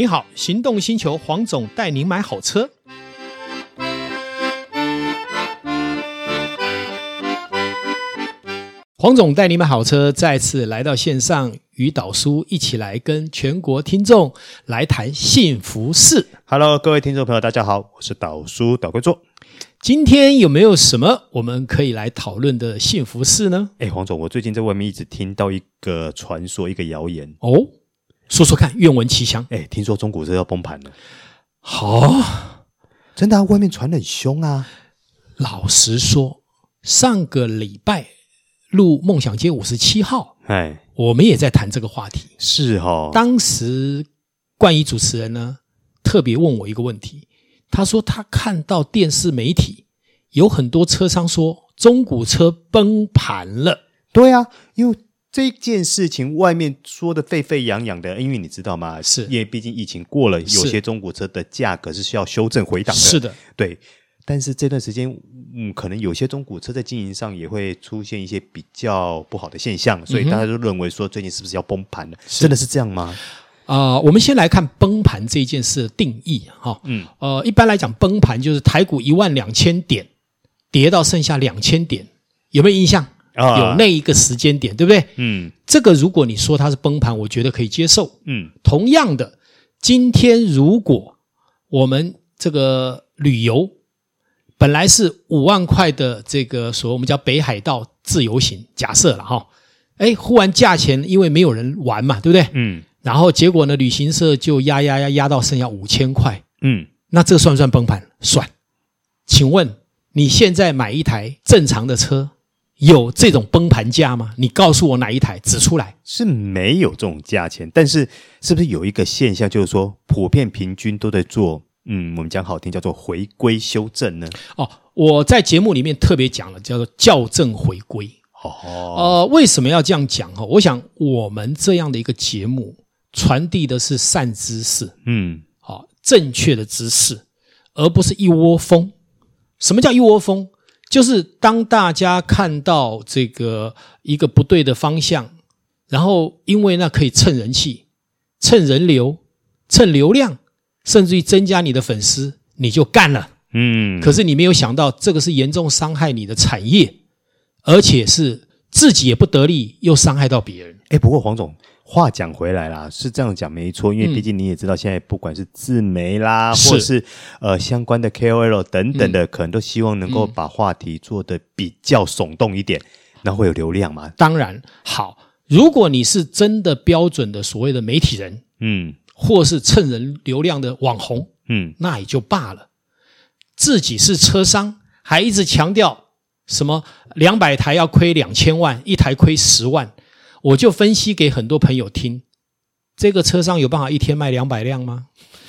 你好，行动星球黄总带您买好车。黄总带您买好车，再次来到线上，与导叔一起来跟全国听众来谈幸福事。Hello，各位听众朋友，大家好，我是导叔导贵座。今天有没有什么我们可以来讨论的幸福事呢？哎，黄总，我最近在外面一直听到一个传说，一个谣言哦。说说看，愿闻其详。哎，听说中古车要崩盘了。好、哦，真的、啊，外面传得很凶啊。老实说，上个礼拜录《梦想街五十七号》，哎，我们也在谈这个话题。是哦。当时冠宇主持人呢，特别问我一个问题，他说他看到电视媒体有很多车商说中古车崩盘了。对啊，因为。这件事情外面说的沸沸扬扬的，因为你知道吗？是因为毕竟疫情过了，有些中古车的价格是需要修正回档的。是的，对。但是这段时间，嗯，可能有些中古车在经营上也会出现一些比较不好的现象，所以大家都认为说最近是不是要崩盘了？真的是这样吗？啊、呃，我们先来看崩盘这件事的定义哈。嗯，呃，一般来讲，崩盘就是台股一万两千点跌到剩下两千点，有没有印象？有那一个时间点，对不对？嗯，这个如果你说它是崩盘，我觉得可以接受。嗯，同样的，今天如果我们这个旅游本来是五万块的这个所谓我们叫北海道自由行，假设了哈，哎，忽然价钱因为没有人玩嘛，对不对？嗯，然后结果呢，旅行社就压压压压到剩下五千块。嗯，那这个算不算崩盘？算。请问你现在买一台正常的车？有这种崩盘价吗？你告诉我哪一台指出来？是没有这种价钱，但是是不是有一个现象，就是说普遍平均都在做，嗯，我们讲好听叫做回归修正呢？哦，我在节目里面特别讲了，叫做校正回归。哦，呃，为什么要这样讲？哈，我想我们这样的一个节目传递的是善知识，嗯，好，正确的知识，而不是一窝蜂。什么叫一窝蜂？就是当大家看到这个一个不对的方向，然后因为那可以蹭人气、蹭人流、蹭流量，甚至于增加你的粉丝，你就干了。嗯，可是你没有想到，这个是严重伤害你的产业，而且是自己也不得利，又伤害到别人。哎，不过黄总。话讲回来啦，是这样讲没错，因为毕竟你也知道，现在不管是自媒啦，嗯、或者是呃相关的 KOL 等等的，嗯、可能都希望能够把话题做得比较耸动一点，那、嗯、会有流量嘛？当然好，如果你是真的标准的所谓的媒体人，嗯，或是蹭人流量的网红，嗯，那也就罢了。自己是车商，还一直强调什么两百台要亏两千万，一台亏十万。我就分析给很多朋友听，这个车商有办法一天卖两百辆吗？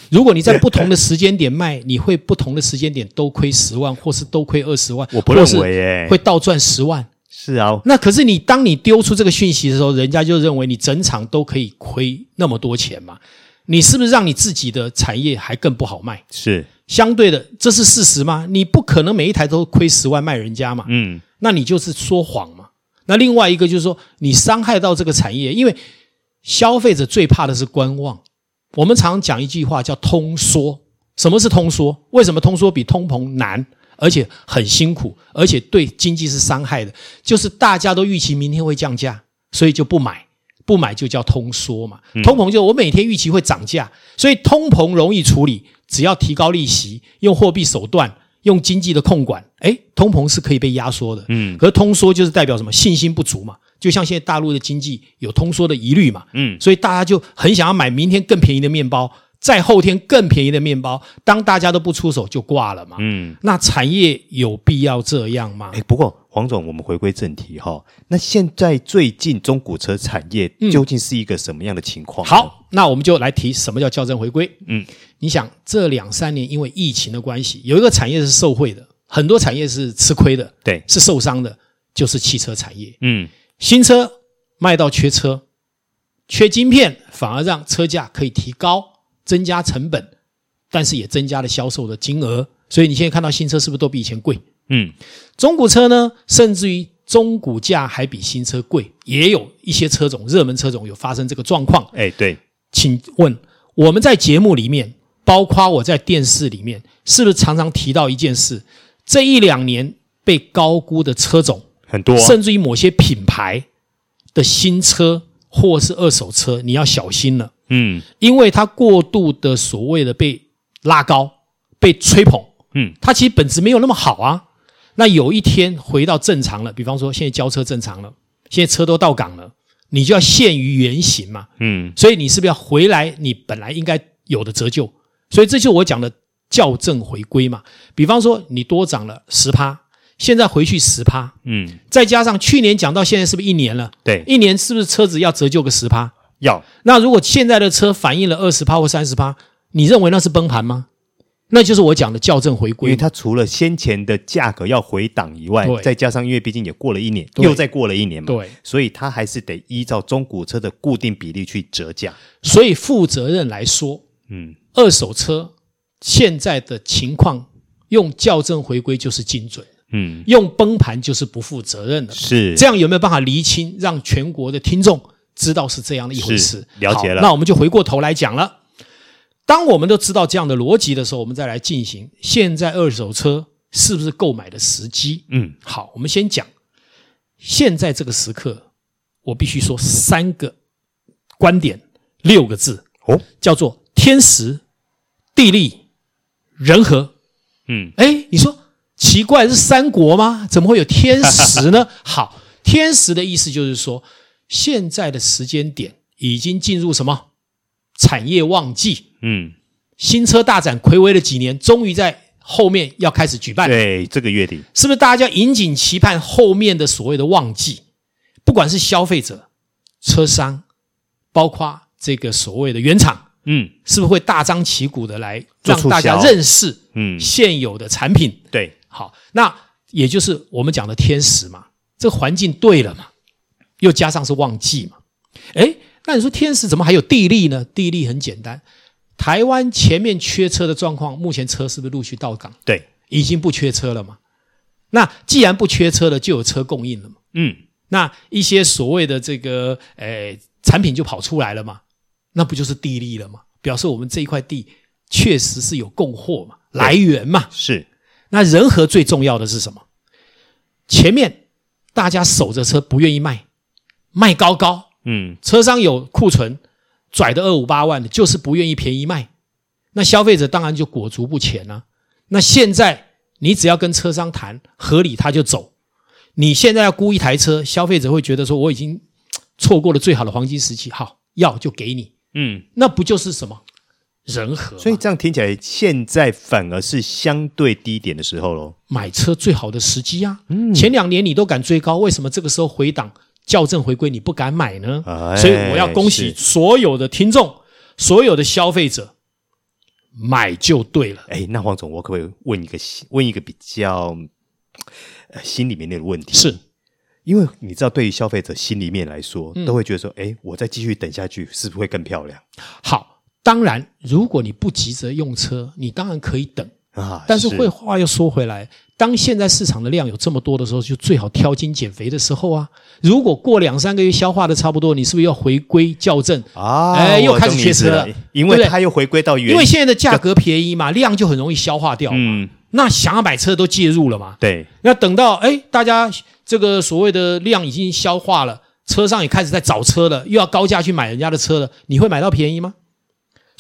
如果你在不同的时间点卖，你会不同的时间点都亏十万，或是都亏二十万？我不认为耶，会倒赚十万。是啊，那可是你当你丢出这个讯息的时候，人家就认为你整场都可以亏那么多钱嘛？你是不是让你自己的产业还更不好卖？是相对的，这是事实吗？你不可能每一台都亏十万卖人家嘛？嗯，那你就是说谎嘛？那另外一个就是说，你伤害到这个产业，因为消费者最怕的是观望。我们常讲一句话叫“通缩”。什么是通缩？为什么通缩比通膨难，而且很辛苦，而且对经济是伤害的？就是大家都预期明天会降价，所以就不买，不买就叫通缩嘛。通膨就我每天预期会涨价，所以通膨容易处理，只要提高利息，用货币手段。用经济的控管，哎，通膨是可以被压缩的，嗯，可是通缩就是代表什么？信心不足嘛，就像现在大陆的经济有通缩的疑虑嘛，嗯，所以大家就很想要买明天更便宜的面包，再后天更便宜的面包，当大家都不出手就挂了嘛，嗯，那产业有必要这样吗？哎，不过。黄总，我们回归正题哈。那现在最近中古车产业究竟是一个什么样的情况？嗯，好，那我们就来提什么叫校正回归。嗯，你想这两三年因为疫情的关系，有一个产业是受惠的，很多产业是吃亏的，对，是受伤的，就是汽车产业。嗯，新车卖到缺车，缺晶片，反而让车价可以提高，增加成本，但是也增加了销售的金额。所以你现在看到新车是不是都比以前贵？嗯，中古车呢，甚至于中古价还比新车贵，也有一些车种，热门车种有发生这个状况。哎，对，请问我们在节目里面，包括我在电视里面，是不是常常提到一件事？这一两年被高估的车种很多，甚至于某些品牌的新车或是二手车，你要小心了。嗯，因为它过度的所谓的被拉高、被吹捧，嗯，它其实本质没有那么好啊。那有一天回到正常了，比方说现在交车正常了，现在车都到港了，你就要现于原形嘛。嗯，所以你是不是要回来你本来应该有的折旧？所以这就是我讲的校正回归嘛。比方说你多涨了十趴，现在回去十趴，嗯，再加上去年讲到现在是不是一年了？对，一年是不是车子要折旧个十趴？要。那如果现在的车反映了二十趴或三十趴，你认为那是崩盘吗？那就是我讲的校正回归，因为它除了先前的价格要回档以外，再加上因为毕竟也过了一年，又再过了一年嘛，对，所以它还是得依照中古车的固定比例去折价。所以负责任来说，嗯，二手车现在的情况用校正回归就是精准，嗯，用崩盘就是不负责任的。是这样有没有办法厘清，让全国的听众知道是这样的一回事？了解了，那我们就回过头来讲了。当我们都知道这样的逻辑的时候，我们再来进行现在二手车是不是购买的时机？嗯，好，我们先讲现在这个时刻，我必须说三个观点，六个字哦，叫做天时、地利、人和。嗯，哎，你说奇怪，是三国吗？怎么会有天时呢？好，天时的意思就是说，现在的时间点已经进入什么？产业旺季。嗯，新车大展睽违了几年，终于在后面要开始举办。对，这个月底是不是大家引颈期盼后面的所谓的旺季？不管是消费者、车商，包括这个所谓的原厂，嗯，是不是会大张旗鼓的来让大家认识嗯现有的产品？嗯、对，好，那也就是我们讲的天时嘛，这个环境对了嘛，又加上是旺季嘛，诶，那你说天时怎么还有地利呢？地利很简单。台湾前面缺车的状况，目前车是不是陆续到港？对，已经不缺车了嘛。那既然不缺车了，就有车供应了嘛。嗯，那一些所谓的这个诶产品就跑出来了嘛。那不就是地利了吗？表示我们这一块地确实是有供货嘛，来源嘛。是。那人和最重要的是什么？前面大家守着车不愿意卖，卖高高。嗯，车商有库存。拽的二五八万的，就是不愿意便宜卖，那消费者当然就裹足不前了、啊。那现在你只要跟车商谈合理，他就走。你现在要估一台车，消费者会觉得说我已经错过了最好的黄金时期，好，要就给你。嗯，那不就是什么人和？所以这样听起来，现在反而是相对低点的时候喽，买车最好的时机啊。嗯，前两年你都敢追高，为什么这个时候回档？校正回归，你不敢买呢？哎、所以我要恭喜所有的听众，所有的消费者，买就对了。哎，那黄总，我可不可以问一个问一个比较呃心里面那个问题？是，因为你知道，对于消费者心里面来说，嗯、都会觉得说，哎，我再继续等下去，是不是会更漂亮？好，当然，如果你不急着用车，你当然可以等啊。但是，会话又说回来。当现在市场的量有这么多的时候，就最好挑斤减肥的时候啊！如果过两三个月消化的差不多，你是不是要回归校正啊？哎，又开始缺车了，因为它又回归到原，因为现在的价格便宜嘛，量就很容易消化掉嘛。嗯，那想要买车都介入了嘛？对，那等到哎，大家这个所谓的量已经消化了，车上也开始在找车了，又要高价去买人家的车了，你会买到便宜吗？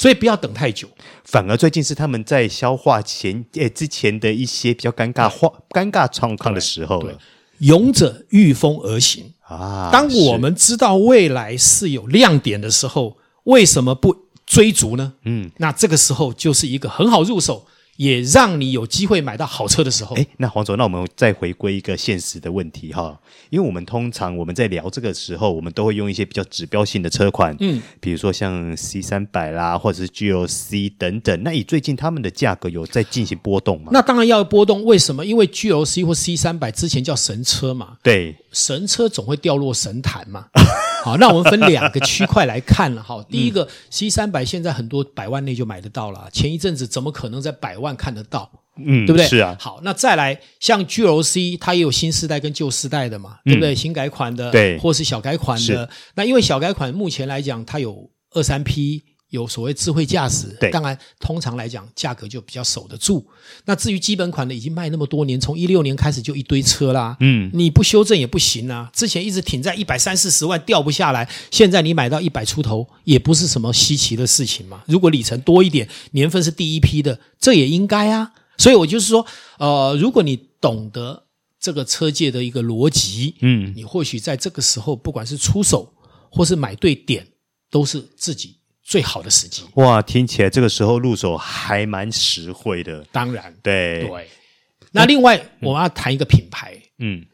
所以不要等太久，反而最近是他们在消化前诶之前的一些比较尴尬化尴尬状况的时候了。勇者御风而行啊！当我们知道未来是有亮点的时候，为什么不追逐呢？嗯，那这个时候就是一个很好入手。也让你有机会买到好车的时候。哎，那黄总，那我们再回归一个现实的问题哈，因为我们通常我们在聊这个时候，我们都会用一些比较指标性的车款，嗯，比如说像 C 三百啦，或者是 GLC 等等。那以最近他们的价格有在进行波动吗？那当然要波动，为什么？因为 GLC 或 C 三百之前叫神车嘛，对，神车总会掉落神坛嘛。好，那我们分两个区块来看了哈。第一个，C 三百现在很多百万内就买得到了，前一阵子怎么可能在百万看得到？嗯，对不对？是啊。好，那再来，像 GLC 它也有新世代跟旧世代的嘛，对不对？新改款的，对，或是小改款的。那因为小改款目前来讲，它有二三批，有所谓智慧驾驶，对，当然通常来讲价格就比较守得住。那至于基本款的，已经卖那么多年，从一六年开始就一堆车啦，嗯，你不修正也不行啊。之前一直挺在一百三四十万掉不下来，现在你买到一百出头也不是什么稀奇的事情嘛。如果里程多一点，年份是第一批的，这也应该啊。所以我就是说，呃，如果你懂得这个车界的一个逻辑，嗯，你或许在这个时候，不管是出手或是买对点，都是自己。最好的时机哇，听起来这个时候入手还蛮实惠的。当然，对对。那另外，嗯、我们要谈一个品牌，嗯，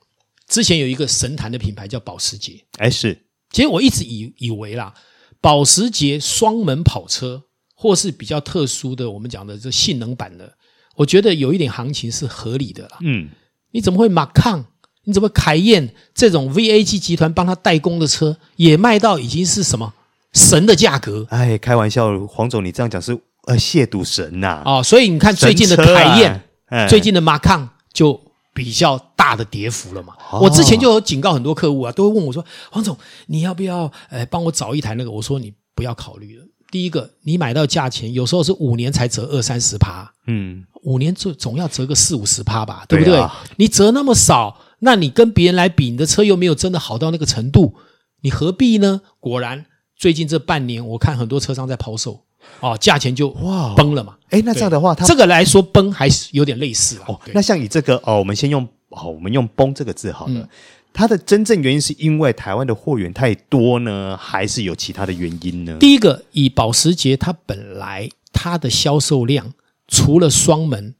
之前有一个神坛的品牌叫保时捷，哎，是。其实我一直以以为啦，保时捷双门跑车或是比较特殊的，我们讲的这性能版的，我觉得有一点行情是合理的啦。嗯，你怎么会马抗？你怎么凯宴这种 VAG 集团帮他代工的车也卖到已经是什么？神的价格，哎，开玩笑，黄总，你这样讲是呃亵渎神呐、啊！哦，所以你看最近的凯宴，啊、最近的马抗就比较大的跌幅了嘛。哦、我之前就有警告很多客户啊，都会问我说：“黄总，你要不要呃帮我找一台那个？”我说：“你不要考虑了。第一个，你买到价钱有时候是五年才折二三十趴，嗯，五年总总要折个四五十趴吧，对不对？对啊、你折那么少，那你跟别人来比，你的车又没有真的好到那个程度，你何必呢？果然。”最近这半年，我看很多车商在抛售，哦，价钱就哇崩了嘛。哎，那这样的话，它这个来说崩还是有点类似哦。那像你这个哦，我们先用哦，我们用崩这个字好了。嗯、它的真正原因是因为台湾的货源太多呢，还是有其他的原因呢？第一个，以保时捷它本来它的销售量，除了双门，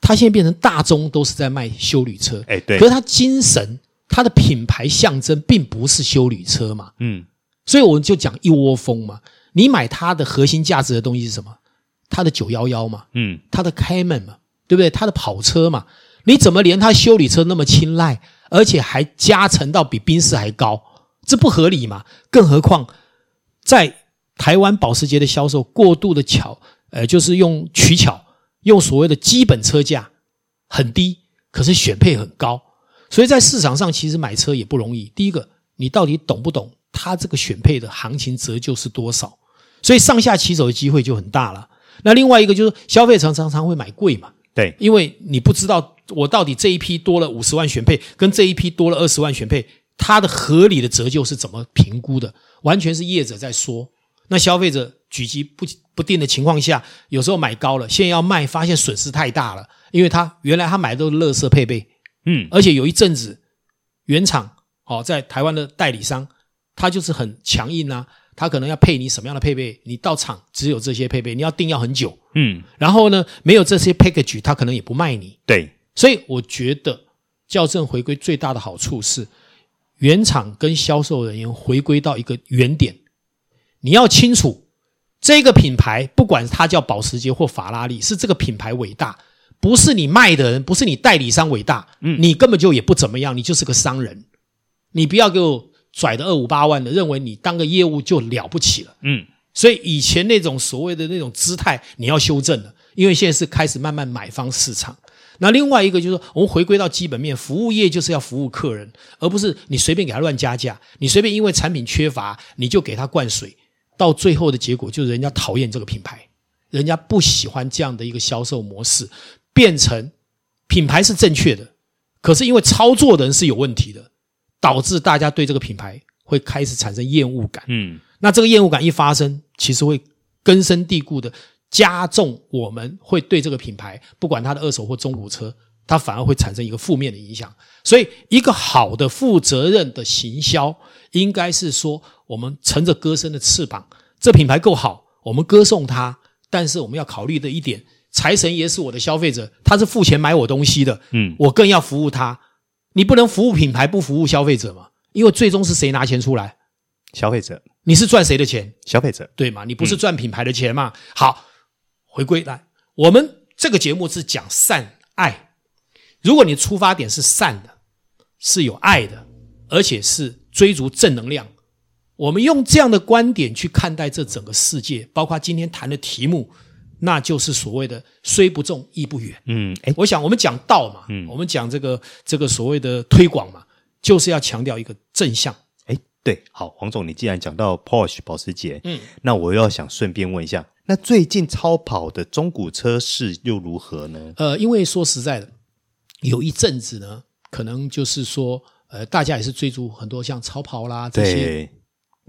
它现在变成大宗都是在卖修旅车。哎，对。可是它精神，它的品牌象征并不是修旅车嘛。嗯。所以我们就讲一窝蜂嘛，你买它的核心价值的东西是什么？它的九幺幺嘛，嗯，它的 Cayman 嘛，对不对？它的跑车嘛，你怎么连它修理车那么青睐，而且还加成到比宾士还高？这不合理嘛？更何况在台湾保时捷的销售过度的巧，呃，就是用取巧，用所谓的基本车价很低，可是选配很高，所以在市场上其实买车也不容易。第一个，你到底懂不懂？它这个选配的行情折旧是多少？所以上下其手的机会就很大了。那另外一个就是消费常常常会买贵嘛，对，因为你不知道我到底这一批多了五十万选配，跟这一批多了二十万选配，它的合理的折旧是怎么评估的？完全是业者在说。那消费者举棋不不定的情况下，有时候买高了，现在要卖，发现损失太大了，因为他原来他买的都是垃圾配备，嗯，而且有一阵子原厂哦，在台湾的代理商。他就是很强硬啊，他可能要配你什么样的配备，你到厂只有这些配备，你要订要很久，嗯，然后呢，没有这些 package，他可能也不卖你。对，所以我觉得校正回归最大的好处是，原厂跟销售人员回归到一个原点，你要清楚这个品牌，不管它叫保时捷或法拉利，是这个品牌伟大，不是你卖的人，不是你代理商伟大，嗯，你根本就也不怎么样，你就是个商人，你不要给我。拽的二五八万的，认为你当个业务就了不起了，嗯，所以以前那种所谓的那种姿态，你要修正了，因为现在是开始慢慢买方市场。那另外一个就是说，我们回归到基本面，服务业就是要服务客人，而不是你随便给他乱加价，你随便因为产品缺乏你就给他灌水，到最后的结果就是人家讨厌这个品牌，人家不喜欢这样的一个销售模式，变成品牌是正确的，可是因为操作的人是有问题的。导致大家对这个品牌会开始产生厌恶感，嗯，那这个厌恶感一发生，其实会根深蒂固的加重我们会对这个品牌，不管它的二手或中古车，它反而会产生一个负面的影响。所以，一个好的负责任的行销，应该是说，我们乘着歌声的翅膀，这品牌够好，我们歌颂它。但是，我们要考虑的一点，财神爷是我的消费者，他是付钱买我东西的，嗯，我更要服务他。你不能服务品牌不服务消费者嘛？因为最终是谁拿钱出来？消费者。你是赚谁的钱？消费者，对吗？你不是赚品牌的钱嘛？嗯、好，回归来，我们这个节目是讲善爱。如果你出发点是善的，是有爱的，而且是追逐正能量，我们用这样的观点去看待这整个世界，包括今天谈的题目。那就是所谓的虽不中亦不远。嗯，诶，我想我们讲道嘛，嗯，我们讲这个这个所谓的推广嘛，就是要强调一个正向。诶，对，好，黄总，你既然讲到 Porsche 保时捷，嗯，那我又要想顺便问一下，那最近超跑的中古车市又如何呢？呃，因为说实在的，有一阵子呢，可能就是说，呃，大家也是追逐很多像超跑啦这些，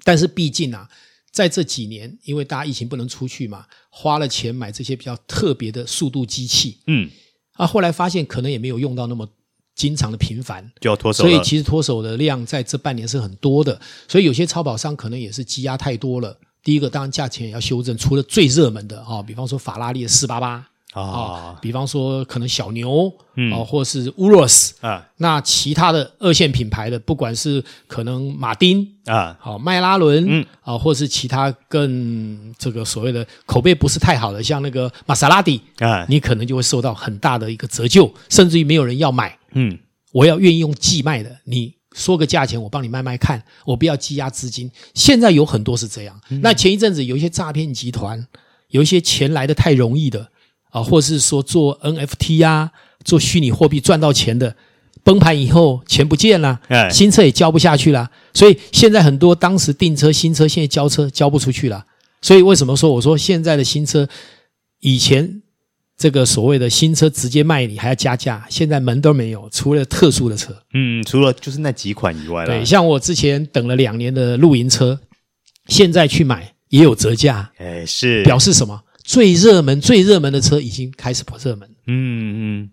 但是毕竟啊，在这几年，因为大家疫情不能出去嘛，花了钱买这些比较特别的速度机器，嗯，啊，后来发现可能也没有用到那么。经常的频繁。就要脱手，所以其实脱手的量在这半年是很多的，所以有些超跑商可能也是积压太多了。第一个当然价钱也要修正，除了最热门的啊，比方说法拉利的四八八啊，比方说可能小牛啊，或是 Urus 啊，那其他的二线品牌的，不管是可能马丁啊，好迈拉伦嗯。啊，或是其他更这个所谓的口碑不是太好的，像那个玛莎拉蒂啊，你可能就会受到很大的一个折旧，甚至于没有人要买。嗯，我要愿意用寄卖的，你说个价钱，我帮你卖卖看，我不要积压资金。现在有很多是这样。嗯、那前一阵子有一些诈骗集团，有一些钱来的太容易的啊，或是说做 NFT 啊，做虚拟货币赚到钱的，崩盘以后钱不见了，哎、新车也交不下去了。所以现在很多当时订车新车，现在交车交不出去了。所以为什么说我说现在的新车以前？这个所谓的新车直接卖你还要加价，现在门都没有，除了特殊的车，嗯，除了就是那几款以外了。对，像我之前等了两年的露营车，现在去买也有折价，哎，是表示什么？最热门、最热门的车已经开始不热门。嗯嗯。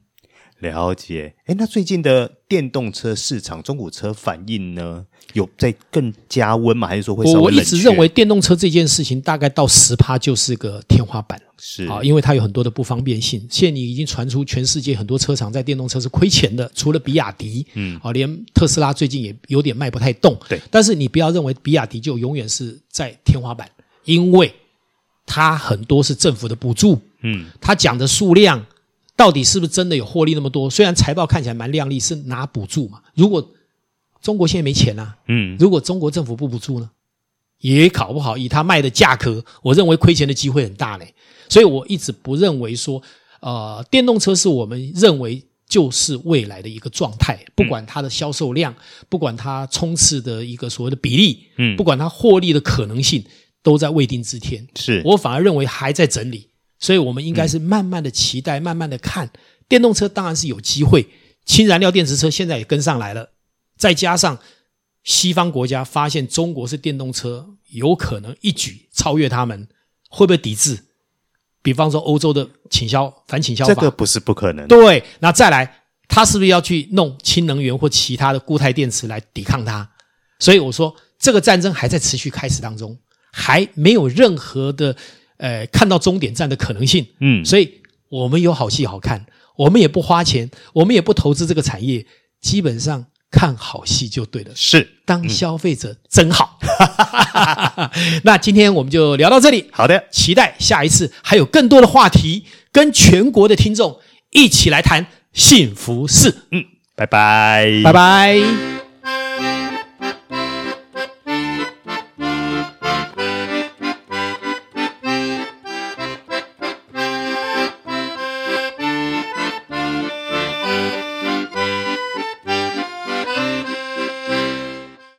了解，哎，那最近的电动车市场中古车反应呢，有在更加温吗？还是说会稍？我一直认为电动车这件事情大概到十趴就是个天花板，是啊，因为它有很多的不方便性。现在你已经传出全世界很多车厂在电动车是亏钱的，除了比亚迪，嗯，啊，连特斯拉最近也有点卖不太动。对，但是你不要认为比亚迪就永远是在天花板，因为它很多是政府的补助，嗯，它讲的数量。到底是不是真的有获利那么多？虽然财报看起来蛮亮丽，是拿补助嘛？如果中国现在没钱啊，嗯，如果中国政府不补助呢，也搞不好以它卖的价格，我认为亏钱的机会很大嘞。所以我一直不认为说，呃，电动车是我们认为就是未来的一个状态，不管它的销售量，不管它冲刺的一个所谓的比例，嗯，不管它获利的可能性，都在未定之天。是我反而认为还在整理。所以，我们应该是慢慢的期待，嗯、慢慢的看电动车，当然是有机会。氢燃料电池车现在也跟上来了，再加上西方国家发现中国是电动车，有可能一举超越他们，会不会抵制？比方说欧洲的倾销反倾销法，这个不是不可能。对，那再来，他是不是要去弄氢能源或其他的固态电池来抵抗它？所以我说，这个战争还在持续开始当中，还没有任何的。呃，看到终点站的可能性，嗯，所以我们有好戏好看，我们也不花钱，我们也不投资这个产业，基本上看好戏就对了。是，当消费者真好。嗯、那今天我们就聊到这里，好的，期待下一次还有更多的话题，跟全国的听众一起来谈幸福事。嗯，拜拜，拜拜。